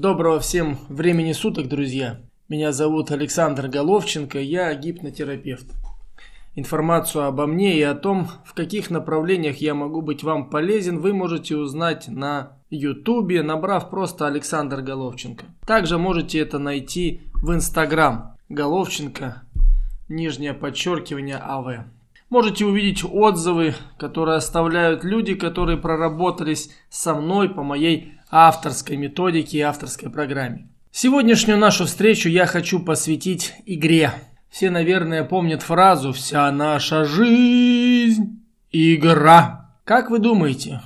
Доброго всем времени суток, друзья. Меня зовут Александр Головченко, я гипнотерапевт. Информацию обо мне и о том, в каких направлениях я могу быть вам полезен, вы можете узнать на ютубе, набрав просто Александр Головченко. Также можете это найти в инстаграм Головченко, нижнее подчеркивание АВ. Можете увидеть отзывы, которые оставляют люди, которые проработались со мной по моей авторской методике и авторской программе. Сегодняшнюю нашу встречу я хочу посвятить игре. Все, наверное, помнят фразу «Вся наша жизнь – игра». Как вы думаете,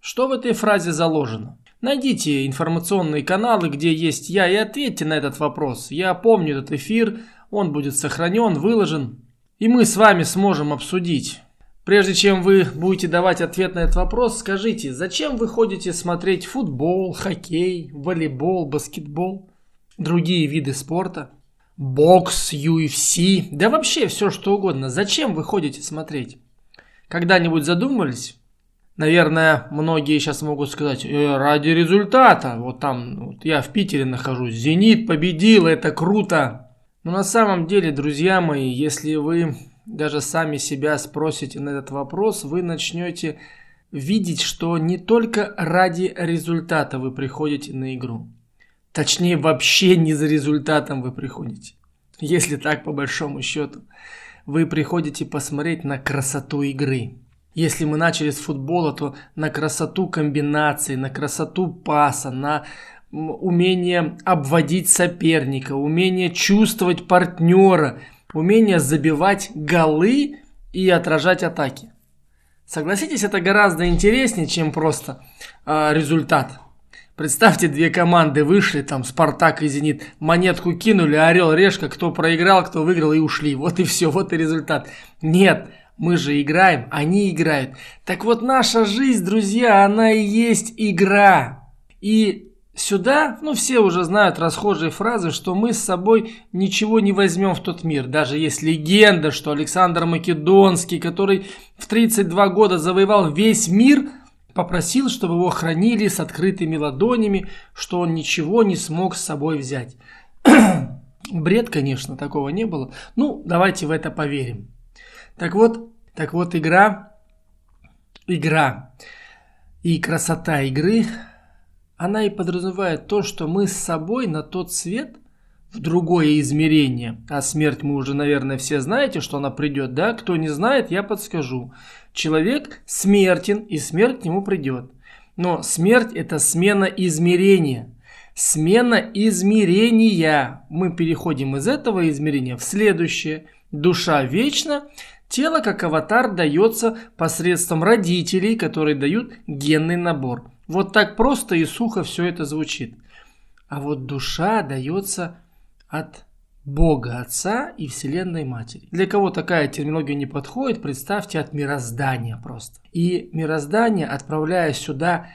что в этой фразе заложено? Найдите информационные каналы, где есть я, и ответьте на этот вопрос. Я помню этот эфир, он будет сохранен, выложен и мы с вами сможем обсудить. Прежде чем вы будете давать ответ на этот вопрос, скажите, зачем вы ходите смотреть футбол, хоккей, волейбол, баскетбол, другие виды спорта, бокс, UFC, да вообще все что угодно. Зачем вы ходите смотреть? Когда-нибудь задумывались? Наверное, многие сейчас могут сказать, э, ради результата. Вот там, вот я в Питере нахожусь, «Зенит» победил, это круто. Но на самом деле, друзья мои, если вы даже сами себя спросите на этот вопрос, вы начнете видеть, что не только ради результата вы приходите на игру. Точнее, вообще не за результатом вы приходите. Если так, по большому счету. Вы приходите посмотреть на красоту игры. Если мы начали с футбола, то на красоту комбинаций, на красоту паса, на умение обводить соперника, умение чувствовать партнера, умение забивать голы и отражать атаки. Согласитесь, это гораздо интереснее, чем просто э, результат. Представьте, две команды вышли, там Спартак и Зенит, монетку кинули, орел, решка, кто проиграл, кто выиграл и ушли. Вот и все, вот и результат. Нет, мы же играем, они играют. Так вот, наша жизнь, друзья, она и есть игра. И Сюда, ну все уже знают расхожие фразы, что мы с собой ничего не возьмем в тот мир. Даже есть легенда, что Александр Македонский, который в 32 года завоевал весь мир, попросил, чтобы его хранили с открытыми ладонями, что он ничего не смог с собой взять. Бред, конечно, такого не было. Ну, давайте в это поверим. Так вот, так вот игра, игра и красота игры – она и подразумевает то, что мы с собой на тот свет в другое измерение. А смерть мы уже, наверное, все знаете, что она придет, да? Кто не знает, я подскажу. Человек смертен, и смерть к нему придет. Но смерть – это смена измерения. Смена измерения. Мы переходим из этого измерения в следующее. Душа вечна, тело как аватар дается посредством родителей, которые дают генный набор. Вот так просто и сухо все это звучит. А вот душа дается от Бога Отца и Вселенной Матери. Для кого такая терминология не подходит, представьте от мироздания просто. И мироздание, отправляя сюда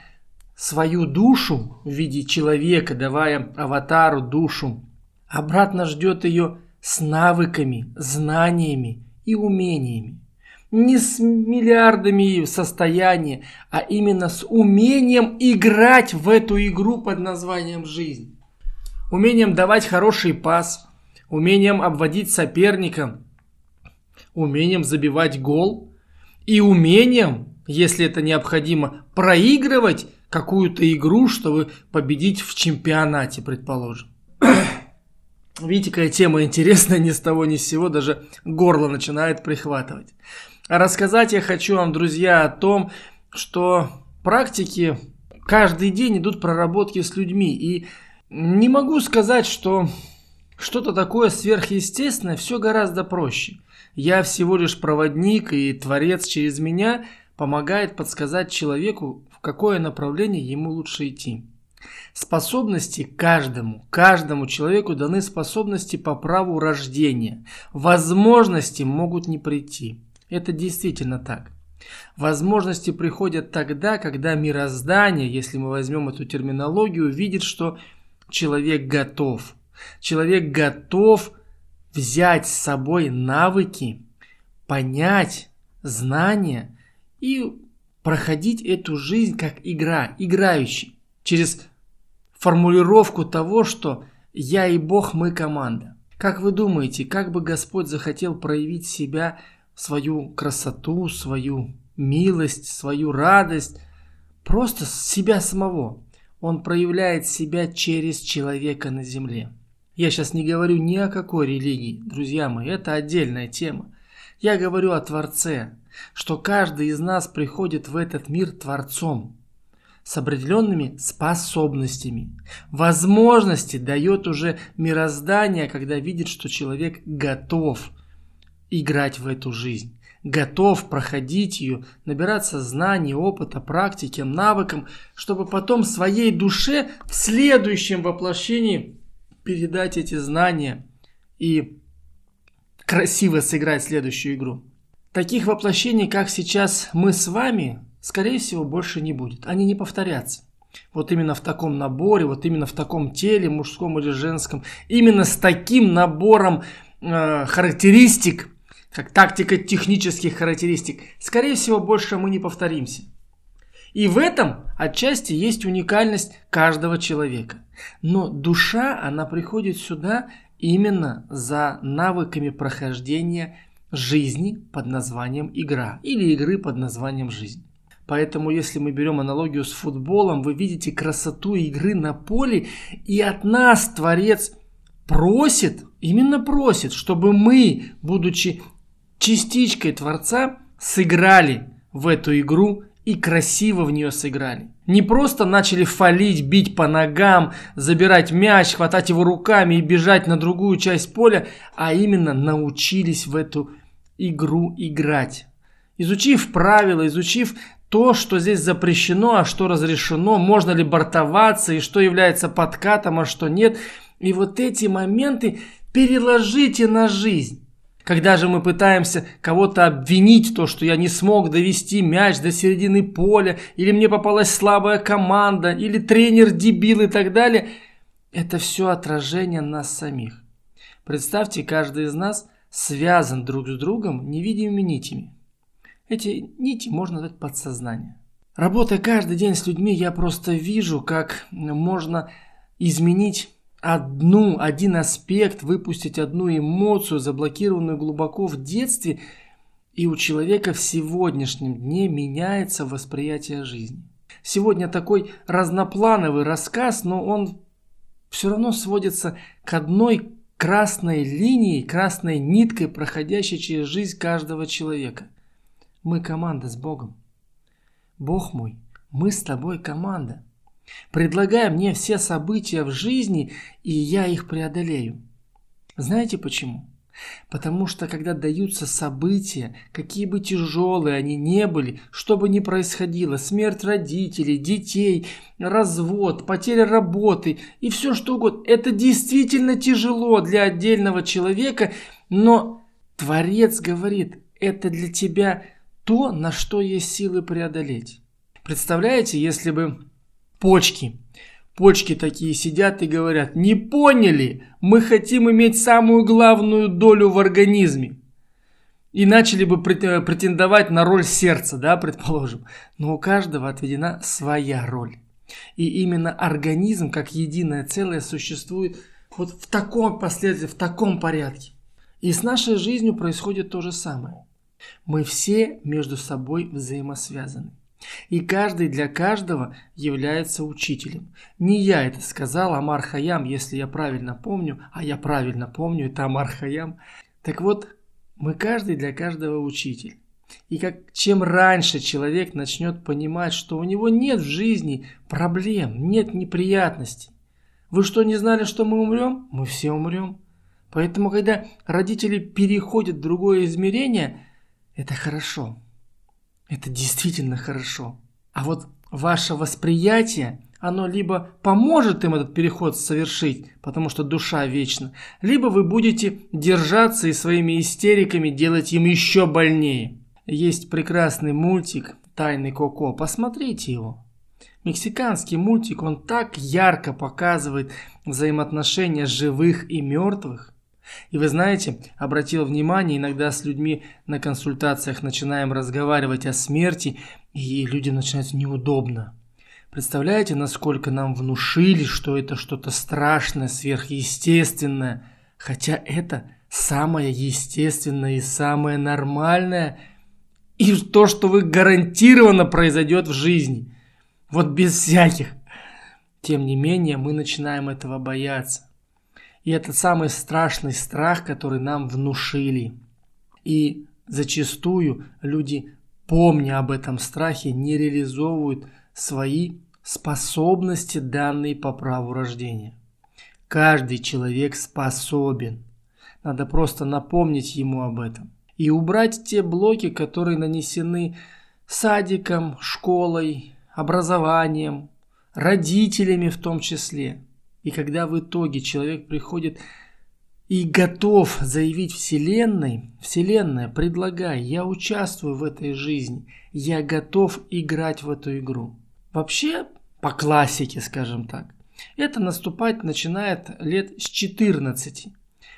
свою душу в виде человека, давая аватару душу, обратно ждет ее с навыками, знаниями и умениями не с миллиардами состояния, а именно с умением играть в эту игру под названием жизнь. Умением давать хороший пас, умением обводить соперника, умением забивать гол и умением, если это необходимо, проигрывать какую-то игру, чтобы победить в чемпионате, предположим. Видите, какая тема интересная, ни с того ни с сего, даже горло начинает прихватывать. Рассказать я хочу вам, друзья, о том, что практики каждый день идут проработки с людьми. И не могу сказать, что что-то такое сверхъестественное, все гораздо проще. Я всего лишь проводник, и Творец через меня помогает подсказать человеку, в какое направление ему лучше идти. Способности каждому, каждому человеку даны способности по праву рождения. Возможности могут не прийти. Это действительно так. Возможности приходят тогда, когда мироздание, если мы возьмем эту терминологию, видит, что человек готов. Человек готов взять с собой навыки, понять знания и проходить эту жизнь как игра, играющий, через формулировку того, что «я и Бог, мы команда». Как вы думаете, как бы Господь захотел проявить себя, свою красоту, свою милость, свою радость, просто себя самого? Он проявляет себя через человека на земле. Я сейчас не говорю ни о какой религии, друзья мои, это отдельная тема. Я говорю о Творце, что каждый из нас приходит в этот мир Творцом с определенными способностями. Возможности дает уже мироздание, когда видит, что человек готов играть в эту жизнь, готов проходить ее, набираться знаний, опыта, практики, навыкам, чтобы потом своей душе в следующем воплощении передать эти знания и красиво сыграть следующую игру. Таких воплощений, как сейчас мы с вами, скорее всего, больше не будет. Они не повторятся. Вот именно в таком наборе, вот именно в таком теле, мужском или женском, именно с таким набором э, характеристик, как тактико-технических характеристик, скорее всего, больше мы не повторимся. И в этом отчасти есть уникальность каждого человека. Но душа, она приходит сюда именно за навыками прохождения жизни под названием игра или игры под названием жизнь. Поэтому, если мы берем аналогию с футболом, вы видите красоту игры на поле, и от нас Творец просит, именно просит, чтобы мы, будучи частичкой Творца, сыграли в эту игру и красиво в нее сыграли. Не просто начали фалить, бить по ногам, забирать мяч, хватать его руками и бежать на другую часть поля, а именно научились в эту игру играть. Изучив правила, изучив то, что здесь запрещено, а что разрешено, можно ли бортоваться и что является подкатом, а что нет. И вот эти моменты переложите на жизнь. Когда же мы пытаемся кого-то обвинить, то, что я не смог довести мяч до середины поля, или мне попалась слабая команда, или тренер дебил и так далее, это все отражение нас самих. Представьте, каждый из нас связан друг с другом невидимыми нитями. Эти нити можно дать подсознание. Работая каждый день с людьми, я просто вижу, как можно изменить одну, один аспект, выпустить одну эмоцию, заблокированную глубоко в детстве, и у человека в сегодняшнем дне меняется восприятие жизни. Сегодня такой разноплановый рассказ, но он все равно сводится к одной красной линией, красной ниткой, проходящей через жизнь каждого человека – мы команда с Богом. Бог мой, мы с тобой команда. Предлагай мне все события в жизни, и я их преодолею. Знаете почему? Потому что когда даются события, какие бы тяжелые они не были, что бы ни происходило, смерть родителей, детей, развод, потеря работы и все что угодно, это действительно тяжело для отдельного человека, но Творец говорит, это для тебя то, на что есть силы преодолеть. Представляете, если бы почки, почки такие сидят и говорят, не поняли, мы хотим иметь самую главную долю в организме. И начали бы претендовать на роль сердца, да, предположим. Но у каждого отведена своя роль. И именно организм, как единое целое, существует вот в таком последствии, в таком порядке. И с нашей жизнью происходит то же самое. Мы все между собой взаимосвязаны. И каждый для каждого является учителем. Не я это сказал, Амар Хаям, если я правильно помню, а я правильно помню, это Амар. Так вот, мы каждый для каждого учитель. И как чем раньше человек начнет понимать, что у него нет в жизни проблем, нет неприятностей. Вы что, не знали, что мы умрем? Мы все умрем. Поэтому, когда родители переходят в другое измерение – это хорошо. Это действительно хорошо. А вот ваше восприятие, оно либо поможет им этот переход совершить, потому что душа вечна, либо вы будете держаться и своими истериками делать им еще больнее. Есть прекрасный мультик «Тайный Коко», посмотрите его. Мексиканский мультик, он так ярко показывает взаимоотношения живых и мертвых – и вы знаете, обратил внимание, иногда с людьми на консультациях начинаем разговаривать о смерти, и людям начинается неудобно. Представляете, насколько нам внушили, что это что-то страшное, сверхъестественное, хотя это самое естественное и самое нормальное, и то, что вы гарантированно произойдет в жизни. Вот без всяких. Тем не менее, мы начинаем этого бояться. И это самый страшный страх, который нам внушили. И зачастую люди, помня об этом страхе, не реализовывают свои способности, данные по праву рождения. Каждый человек способен. Надо просто напомнить ему об этом. И убрать те блоки, которые нанесены садиком, школой, образованием, родителями в том числе. И когда в итоге человек приходит и готов заявить Вселенной, Вселенная, предлагай, я участвую в этой жизни, я готов играть в эту игру. Вообще, по классике, скажем так, это наступать начинает лет с 14,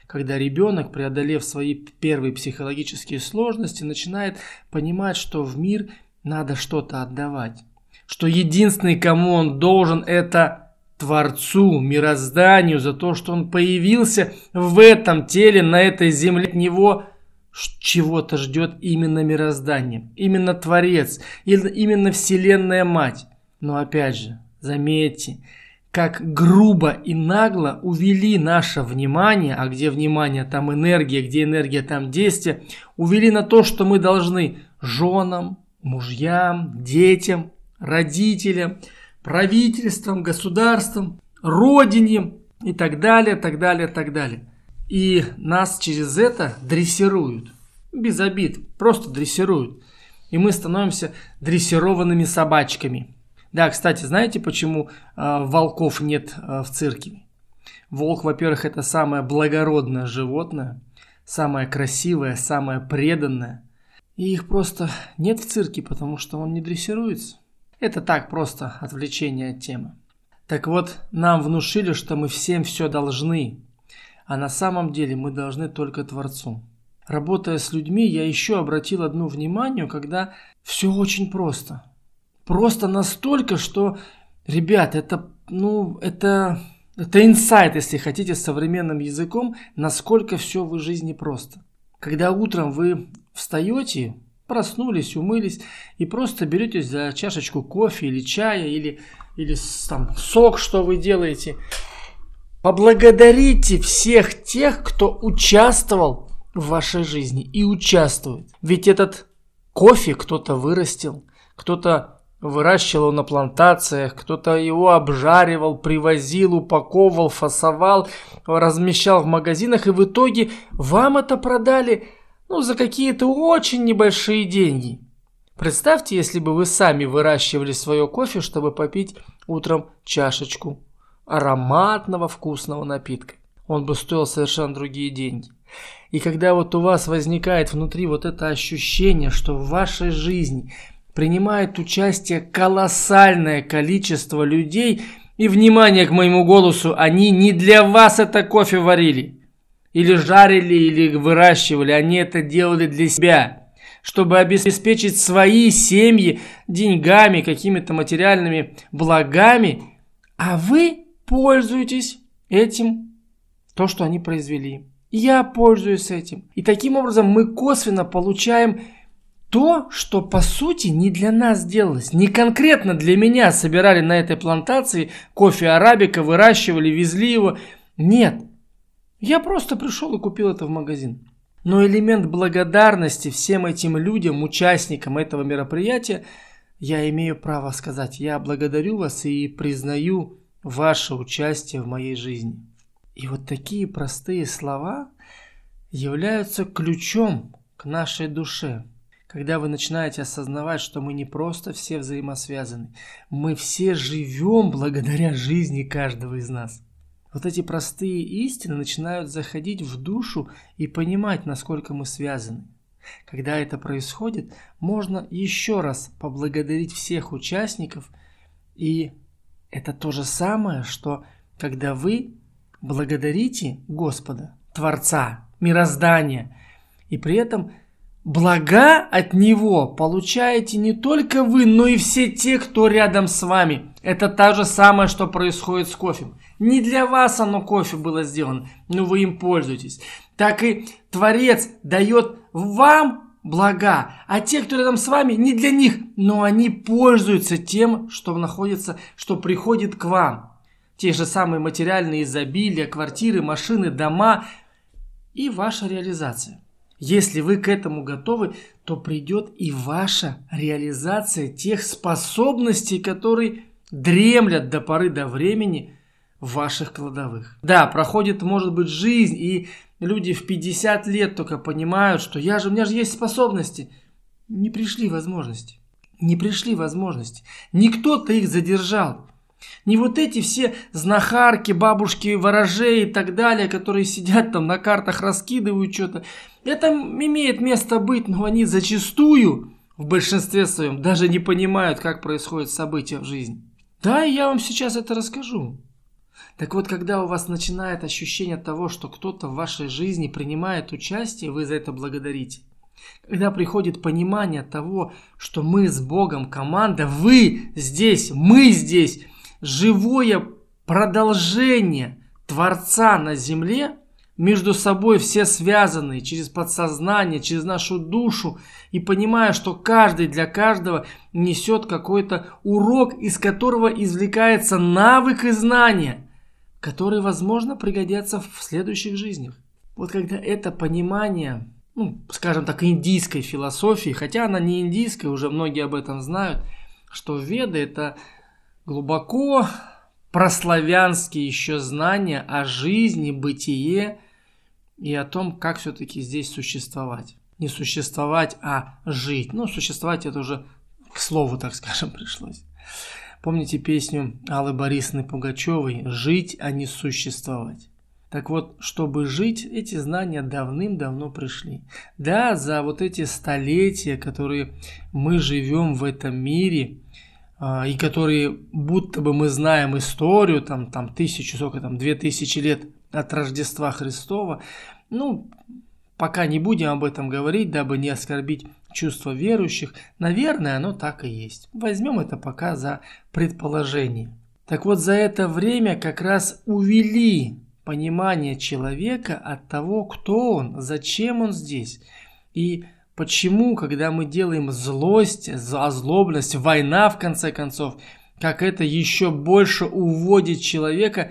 когда ребенок, преодолев свои первые психологические сложности, начинает понимать, что в мир надо что-то отдавать. Что единственный, кому он должен, это Творцу, мирозданию, за то, что он появился в этом теле, на этой земле. От него чего-то ждет именно мироздание, именно Творец, именно Вселенная Мать. Но опять же, заметьте, как грубо и нагло увели наше внимание, а где внимание, там энергия, где энергия, там действие, увели на то, что мы должны женам, мужьям, детям, родителям, правительствам, государствам, родине и так далее, так далее, так далее. И нас через это дрессируют. Без обид, просто дрессируют. И мы становимся дрессированными собачками – да, кстати, знаете, почему э, волков нет э, в цирке? Волк, во-первых, это самое благородное животное, самое красивое, самое преданное. И их просто нет в цирке, потому что он не дрессируется. Это так просто отвлечение от темы. Так вот, нам внушили, что мы всем все должны, а на самом деле мы должны только Творцу. Работая с людьми, я еще обратил одно внимание, когда все очень просто – Просто настолько, что, ребят, это, ну, это, это инсайт, если хотите, современным языком, насколько все в жизни просто. Когда утром вы встаете, проснулись, умылись и просто беретесь за чашечку кофе или чая или, или там, сок, что вы делаете, поблагодарите всех тех, кто участвовал в вашей жизни и участвует. Ведь этот кофе кто-то вырастил, кто-то Выращивал на плантациях, кто-то его обжаривал, привозил, упаковывал, фасовал, размещал в магазинах, и в итоге вам это продали ну, за какие-то очень небольшие деньги. Представьте, если бы вы сами выращивали свое кофе, чтобы попить утром чашечку ароматного вкусного напитка. Он бы стоил совершенно другие деньги. И когда вот у вас возникает внутри вот это ощущение, что в вашей жизни принимает участие колоссальное количество людей, и, внимание к моему голосу, они не для вас это кофе варили, или жарили, или выращивали, они это делали для себя, чтобы обеспечить свои семьи деньгами, какими-то материальными благами, а вы пользуетесь этим, то, что они произвели. Я пользуюсь этим. И таким образом мы косвенно получаем то, что по сути не для нас делалось. Не конкретно для меня собирали на этой плантации кофе арабика, выращивали, везли его. Нет. Я просто пришел и купил это в магазин. Но элемент благодарности всем этим людям, участникам этого мероприятия, я имею право сказать, я благодарю вас и признаю ваше участие в моей жизни. И вот такие простые слова являются ключом к нашей душе – когда вы начинаете осознавать, что мы не просто все взаимосвязаны, мы все живем благодаря жизни каждого из нас. Вот эти простые истины начинают заходить в душу и понимать, насколько мы связаны. Когда это происходит, можно еще раз поблагодарить всех участников, и это то же самое, что когда вы благодарите Господа, Творца, мироздания, и при этом Блага от него получаете не только вы, но и все те, кто рядом с вами. Это то же самое, что происходит с кофе. Не для вас оно кофе было сделано, но вы им пользуетесь. Так и Творец дает вам блага, а те, кто рядом с вами, не для них, но они пользуются тем, что находится, что приходит к вам. Те же самые материальные изобилия, квартиры, машины, дома и ваша реализация. Если вы к этому готовы, то придет и ваша реализация тех способностей, которые дремлят до поры до времени в ваших кладовых. Да, проходит, может быть, жизнь, и люди в 50 лет только понимают, что я же, у меня же есть способности. Не пришли возможности. Не пришли возможности. Никто-то их задержал. Не вот эти все знахарки, бабушки, ворожеи и так далее, которые сидят там на картах, раскидывают что-то. Это имеет место быть, но они зачастую, в большинстве своем, даже не понимают, как происходят события в жизни. Да, я вам сейчас это расскажу. Так вот, когда у вас начинает ощущение того, что кто-то в вашей жизни принимает участие, вы за это благодарите. Когда приходит понимание того, что мы с Богом команда, вы здесь, мы здесь, живое продолжение Творца на земле, между собой все связаны через подсознание, через нашу душу, и понимая, что каждый для каждого несет какой-то урок, из которого извлекается навык и знания, которые, возможно, пригодятся в следующих жизнях. Вот когда это понимание, ну, скажем так, индийской философии, хотя она не индийская, уже многие об этом знают, что веды это глубоко прославянские еще знания о жизни, бытие и о том, как все-таки здесь существовать. Не существовать, а жить. Ну, существовать это уже к слову, так скажем, пришлось. Помните песню Аллы Борисовны Пугачевой «Жить, а не существовать». Так вот, чтобы жить, эти знания давным-давно пришли. Да, за вот эти столетия, которые мы живем в этом мире, а, и которые будто бы мы знаем историю, там, там тысячу, сколько там, две тысячи лет от Рождества Христова, ну, пока не будем об этом говорить, дабы не оскорбить чувства верующих, наверное, оно так и есть. Возьмем это пока за предположение. Так вот, за это время как раз увели понимание человека от того, кто он, зачем он здесь. И Почему, когда мы делаем злость, озлобленность, война в конце концов, как это еще больше уводит человека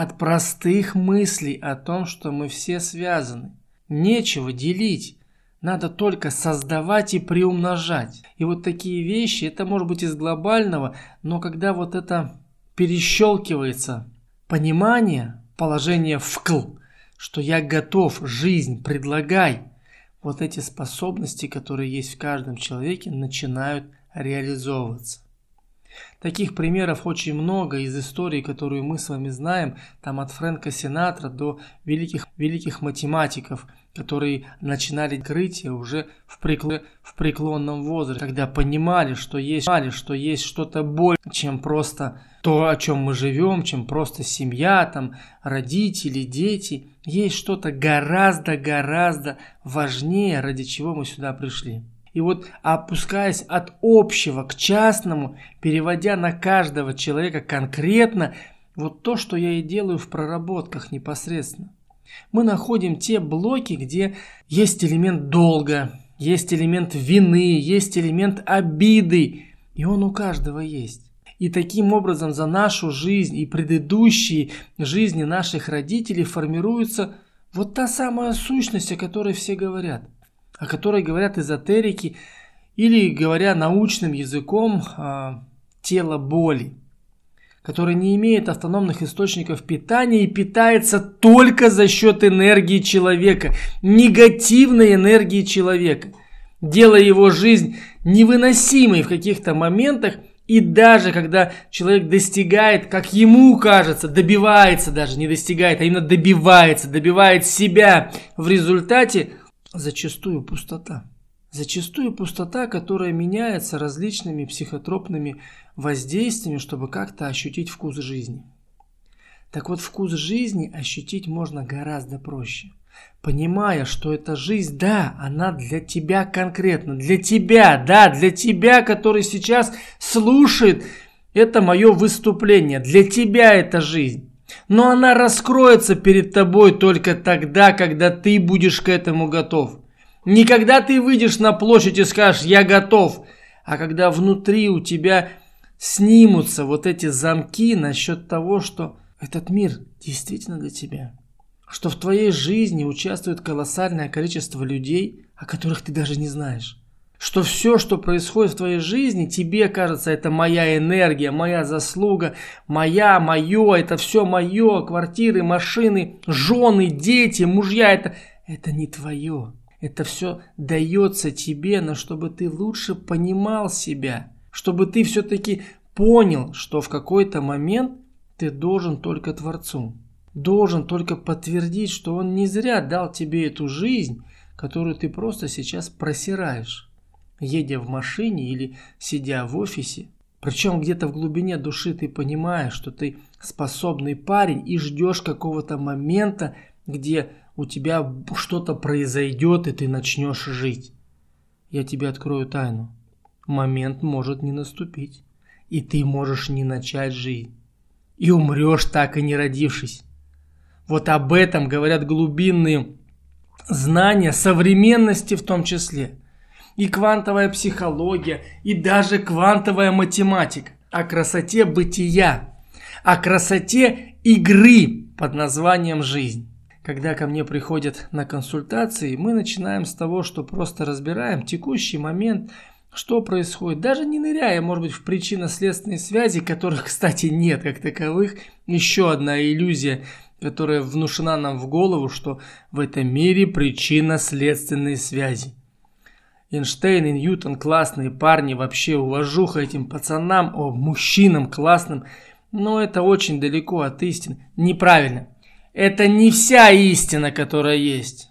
от простых мыслей о том, что мы все связаны. Нечего делить. Надо только создавать и приумножать. И вот такие вещи, это может быть из глобального, но когда вот это перещелкивается, понимание, положение вкл, что я готов, жизнь, предлагай – вот эти способности, которые есть в каждом человеке, начинают реализовываться. Таких примеров очень много из истории, которую мы с вами знаем, там от Фрэнка Синатра до великих, великих математиков, которые начинали открытие уже в, прекло, в преклонном возрасте, когда понимали, что есть, что есть что-то больше, чем просто то, о чем мы живем, чем просто семья, там, родители, дети. Есть что-то гораздо-гораздо важнее, ради чего мы сюда пришли. И вот опускаясь от общего к частному, переводя на каждого человека конкретно, вот то, что я и делаю в проработках непосредственно. Мы находим те блоки, где есть элемент долга, есть элемент вины, есть элемент обиды, и он у каждого есть. И таким образом за нашу жизнь и предыдущие жизни наших родителей формируется вот та самая сущность, о которой все говорят – о которой говорят эзотерики, или, говоря научным языком, а, тело боли, которое не имеет автономных источников питания и питается только за счет энергии человека, негативной энергии человека, делая его жизнь невыносимой в каких-то моментах – и даже когда человек достигает, как ему кажется, добивается даже, не достигает, а именно добивается, добивает себя в результате, зачастую пустота. Зачастую пустота, которая меняется различными психотропными воздействиями, чтобы как-то ощутить вкус жизни. Так вот, вкус жизни ощутить можно гораздо проще. Понимая, что эта жизнь, да, она для тебя конкретно, для тебя, да, для тебя, который сейчас слушает Это мое выступление. Для тебя это жизнь. Но она раскроется перед тобой только тогда, когда ты будешь к этому готов. Не когда ты выйдешь на площадь и скажешь «я готов», а когда внутри у тебя снимутся вот эти замки насчет того, что этот мир действительно для тебя. Что в твоей жизни участвует колоссальное количество людей, о которых ты даже не знаешь что все, что происходит в твоей жизни, тебе кажется, это моя энергия, моя заслуга, моя, мое, это все мое, квартиры, машины, жены, дети, мужья, это, это не твое. Это все дается тебе, но чтобы ты лучше понимал себя, чтобы ты все-таки понял, что в какой-то момент ты должен только Творцу, должен только подтвердить, что Он не зря дал тебе эту жизнь, которую ты просто сейчас просираешь едя в машине или сидя в офисе. Причем где-то в глубине души ты понимаешь, что ты способный парень и ждешь какого-то момента, где у тебя что-то произойдет и ты начнешь жить. Я тебе открою тайну. Момент может не наступить, и ты можешь не начать жить. И умрешь так и не родившись. Вот об этом говорят глубинные знания современности в том числе – и квантовая психология, и даже квантовая математика. О красоте бытия, о красоте игры под названием «жизнь». Когда ко мне приходят на консультации, мы начинаем с того, что просто разбираем текущий момент, что происходит, даже не ныряя, может быть, в причинно-следственные связи, которых, кстати, нет как таковых. Еще одна иллюзия, которая внушена нам в голову, что в этом мире причинно-следственные связи. Эйнштейн и Ньютон классные парни, вообще уважуха этим пацанам, о, мужчинам классным. Но это очень далеко от истины. Неправильно. Это не вся истина, которая есть.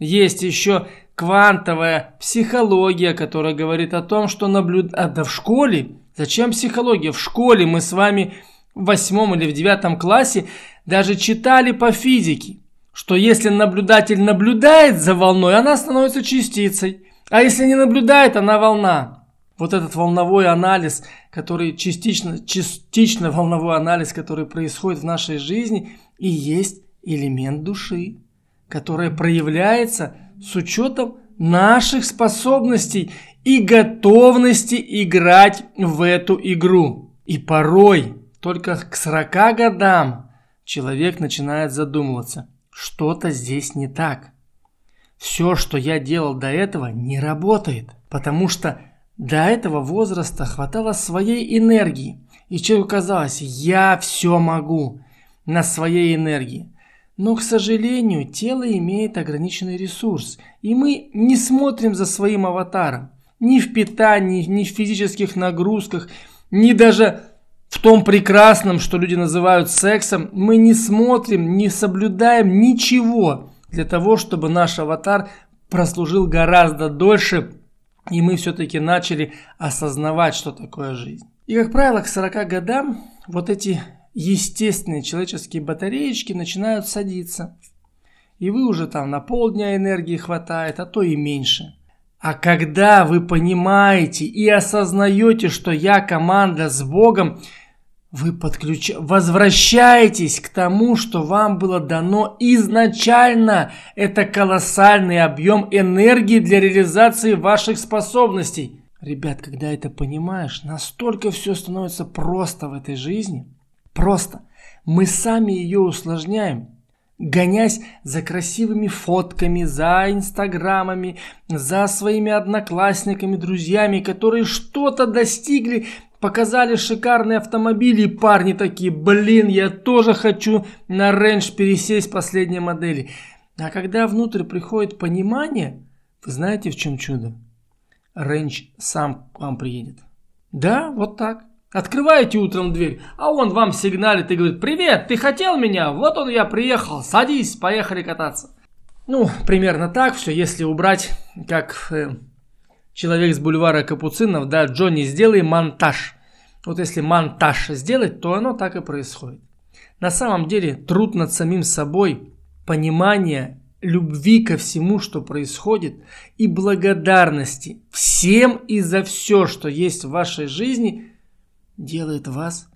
Есть еще квантовая психология, которая говорит о том, что наблюд... А, да в школе? Зачем психология? В школе мы с вами в восьмом или в девятом классе даже читали по физике, что если наблюдатель наблюдает за волной, она становится частицей. А если не наблюдает, она волна. Вот этот волновой анализ, который частично, частично волновой анализ, который происходит в нашей жизни, и есть элемент души, который проявляется с учетом наших способностей и готовности играть в эту игру. И порой только к 40 годам человек начинает задумываться, что-то здесь не так все, что я делал до этого, не работает. Потому что до этого возраста хватало своей энергии. И человеку казалось, я все могу на своей энергии. Но, к сожалению, тело имеет ограниченный ресурс. И мы не смотрим за своим аватаром. Ни в питании, ни в физических нагрузках, ни даже в том прекрасном, что люди называют сексом. Мы не смотрим, не соблюдаем ничего для того, чтобы наш аватар прослужил гораздо дольше, и мы все-таки начали осознавать, что такое жизнь. И, как правило, к 40 годам вот эти естественные человеческие батареечки начинают садиться. И вы уже там на полдня энергии хватает, а то и меньше. А когда вы понимаете и осознаете, что я команда с Богом, вы подключ... возвращаетесь к тому, что вам было дано изначально. Это колоссальный объем энергии для реализации ваших способностей. Ребят, когда это понимаешь, настолько все становится просто в этой жизни. Просто. Мы сами ее усложняем, гонясь за красивыми фотками, за инстаграмами, за своими одноклассниками, друзьями, которые что-то достигли, Показали шикарные автомобили, и парни такие, блин, я тоже хочу на рейндж пересесть последней модели. А когда внутрь приходит понимание, вы знаете в чем чудо? Рейндж сам к вам приедет. Да, вот так. Открываете утром дверь, а он вам сигналит и говорит, привет, ты хотел меня? Вот он я приехал, садись, поехали кататься. Ну, примерно так все, если убрать, как э, человек с бульвара Капуцинов, да, Джонни, сделай монтаж. Вот если монтаж сделать, то оно так и происходит. На самом деле труд над самим собой, понимание любви ко всему, что происходит, и благодарности всем и за все, что есть в вашей жизни, делает вас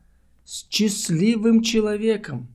счастливым человеком.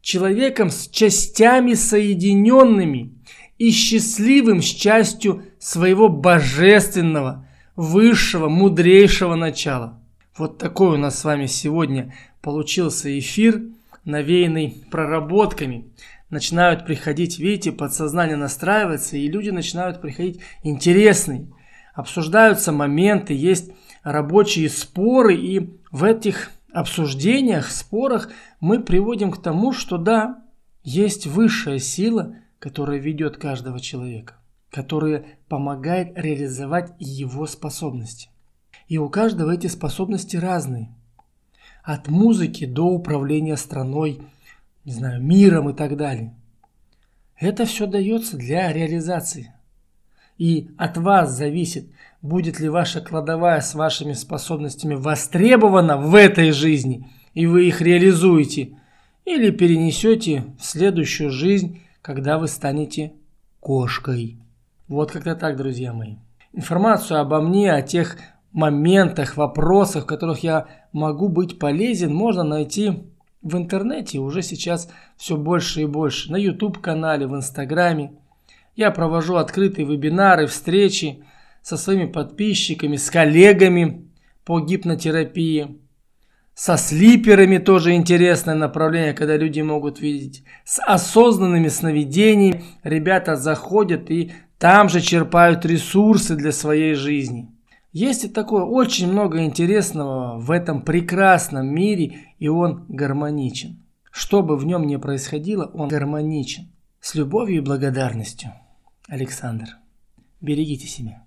Человеком с частями соединенными и счастливым с частью своего божественного, высшего, мудрейшего начала. Вот такой у нас с вами сегодня получился эфир, навеянный проработками. Начинают приходить, видите, подсознание настраивается, и люди начинают приходить интересные. Обсуждаются моменты, есть рабочие споры, и в этих обсуждениях, спорах мы приводим к тому, что да, есть высшая сила, которая ведет каждого человека, которая помогает реализовать его способности. И у каждого эти способности разные. От музыки до управления страной, не знаю, миром и так далее. Это все дается для реализации. И от вас зависит, будет ли ваша кладовая с вашими способностями востребована в этой жизни, и вы их реализуете, или перенесете в следующую жизнь, когда вы станете кошкой. Вот как-то так, друзья мои. Информацию обо мне, о тех моментах, вопросах, в которых я могу быть полезен, можно найти в интернете уже сейчас все больше и больше. На YouTube-канале, в Инстаграме. Я провожу открытые вебинары, встречи со своими подписчиками, с коллегами по гипнотерапии. Со слиперами тоже интересное направление, когда люди могут видеть. С осознанными сновидениями ребята заходят и там же черпают ресурсы для своей жизни. Есть и такое очень много интересного в этом прекрасном мире, и он гармоничен. Что бы в нем ни происходило, он гармоничен. С любовью и благодарностью. Александр. Берегите себя.